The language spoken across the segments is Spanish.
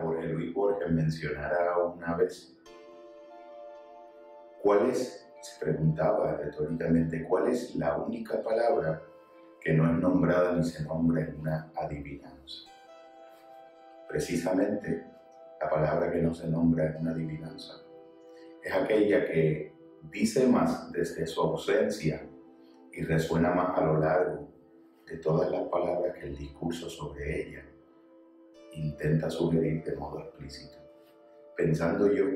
Jorge Luis Borges mencionara una vez cuál es, se preguntaba retóricamente, cuál es la única palabra que no es nombrada ni se nombra en una adivinanza. Precisamente la palabra que no se nombra en una adivinanza es aquella que dice más desde su ausencia y resuena más a lo largo de todas las palabras que el discurso sobre ella intenta sugerir de modo explícito. Pensando yo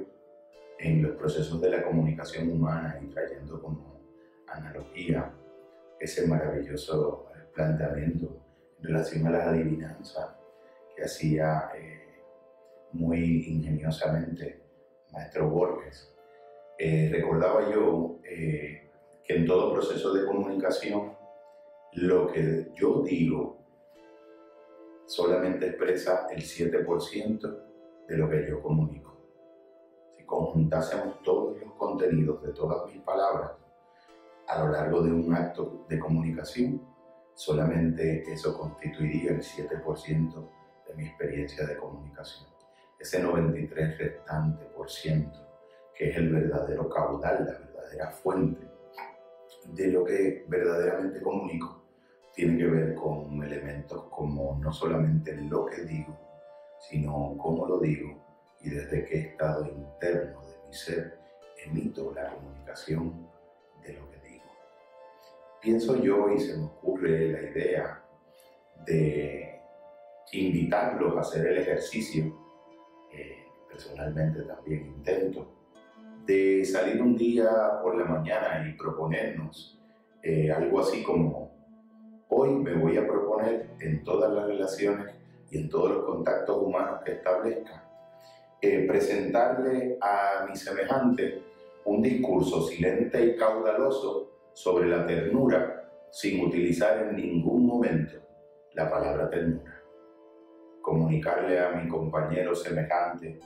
en los procesos de la comunicación humana y trayendo como analogía ese maravilloso planteamiento en relación a las adivinanzas que hacía eh, muy ingeniosamente maestro Borges. Eh, recordaba yo eh, que en todo proceso de comunicación lo que yo digo solamente expresa el 7% de lo que yo comunico. Si conjuntásemos todos los contenidos de todas mis palabras a lo largo de un acto de comunicación, solamente eso constituiría el 7% de mi experiencia de comunicación. Ese 93 restante por ciento, que es el verdadero caudal, la verdadera fuente de lo que verdaderamente comunico, tiene que ver con elementos como no solamente lo que digo, sino cómo lo digo y desde qué estado interno de mi ser emito la comunicación de lo que digo. Pienso yo y se me ocurre la idea de invitarlos a hacer el ejercicio, eh, personalmente también intento, de salir un día por la mañana y proponernos eh, algo así como Hoy me voy a proponer en todas las relaciones y en todos los contactos humanos que establezca, eh, presentarle a mi semejante un discurso silente y caudaloso sobre la ternura sin utilizar en ningún momento la palabra ternura. Comunicarle a mi compañero semejante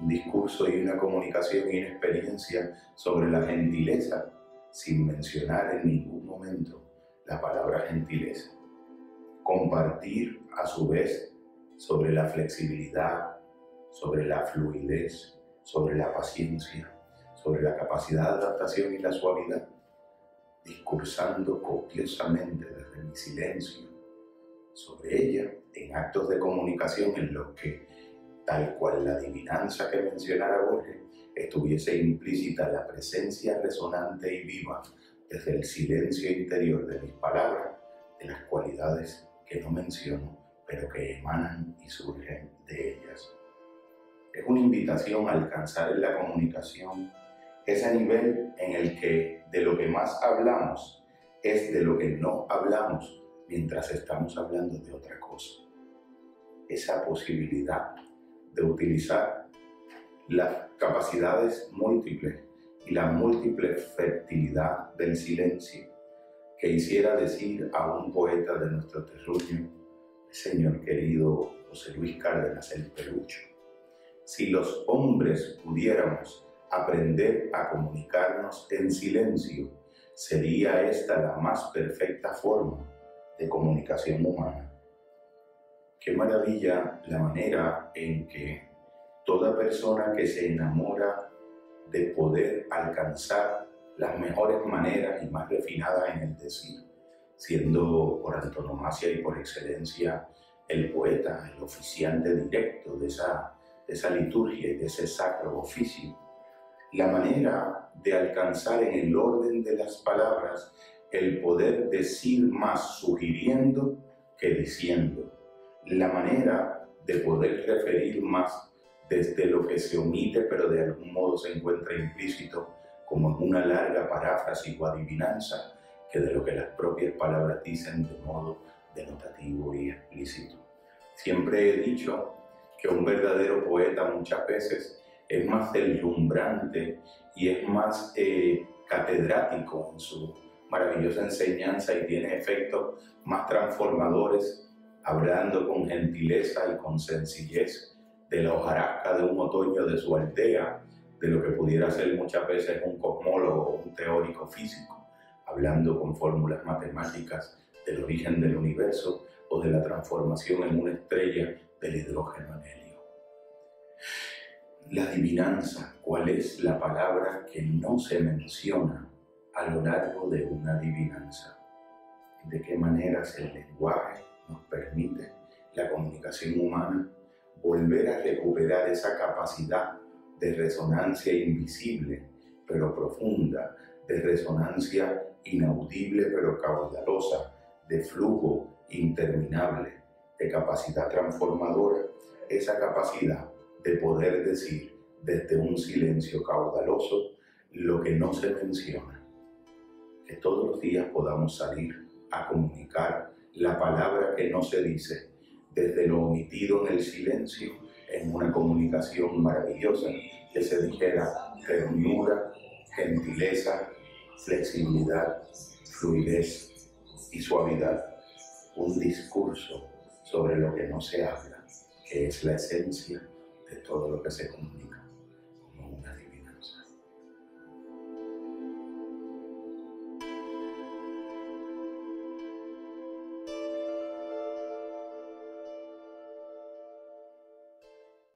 un discurso y una comunicación y una experiencia sobre la gentileza sin mencionar en ningún momento la palabra gentileza. Compartir a su vez sobre la flexibilidad, sobre la fluidez, sobre la paciencia, sobre la capacidad de adaptación y la suavidad, discursando copiosamente desde mi silencio sobre ella en actos de comunicación en los que, tal cual la adivinanza que mencionara Borges, estuviese implícita la presencia resonante y viva desde el silencio interior de mis palabras, de las cualidades que no menciono, pero que emanan y surgen de ellas. Es una invitación a alcanzar en la comunicación ese nivel en el que de lo que más hablamos es de lo que no hablamos mientras estamos hablando de otra cosa. Esa posibilidad de utilizar las capacidades múltiples y la múltiple fertilidad del silencio que hiciera decir a un poeta de nuestro terruño, señor querido José Luis Cárdenas el Pelucho. Si los hombres pudiéramos aprender a comunicarnos en silencio, sería esta la más perfecta forma de comunicación humana. Qué maravilla la manera en que toda persona que se enamora de poder alcanzar las mejores maneras y más refinadas en el decir, siendo por antonomasia y por excelencia el poeta, el oficiante directo de esa, de esa liturgia y de ese sacro oficio. La manera de alcanzar en el orden de las palabras el poder decir más sugiriendo que diciendo. La manera de poder referir más desde lo que se omite pero de algún modo se encuentra implícito como en una larga paráfrasis o adivinanza que de lo que las propias palabras dicen de modo denotativo y explícito. Siempre he dicho que un verdadero poeta muchas veces es más deslumbrante y es más eh, catedrático en su maravillosa enseñanza y tiene efectos más transformadores, hablando con gentileza y con sencillez de la hojarasca de un otoño de su aldea, de lo que pudiera ser muchas veces un cosmólogo o un teórico físico, hablando con fórmulas matemáticas del origen del universo o de la transformación en una estrella del hidrógeno en helio. La adivinanza, ¿cuál es la palabra que no se menciona a lo largo de una adivinanza? ¿De qué maneras el lenguaje nos permite la comunicación humana volver a recuperar esa capacidad de resonancia invisible pero profunda, de resonancia inaudible pero caudalosa, de flujo interminable, de capacidad transformadora, esa capacidad de poder decir desde un silencio caudaloso lo que no se menciona, que todos los días podamos salir a comunicar la palabra que no se dice desde lo omitido en el silencio en una comunicación maravillosa que se dijera ternura, gentileza, flexibilidad, fluidez y suavidad. Un discurso sobre lo que no se habla, que es la esencia de todo lo que se comunica.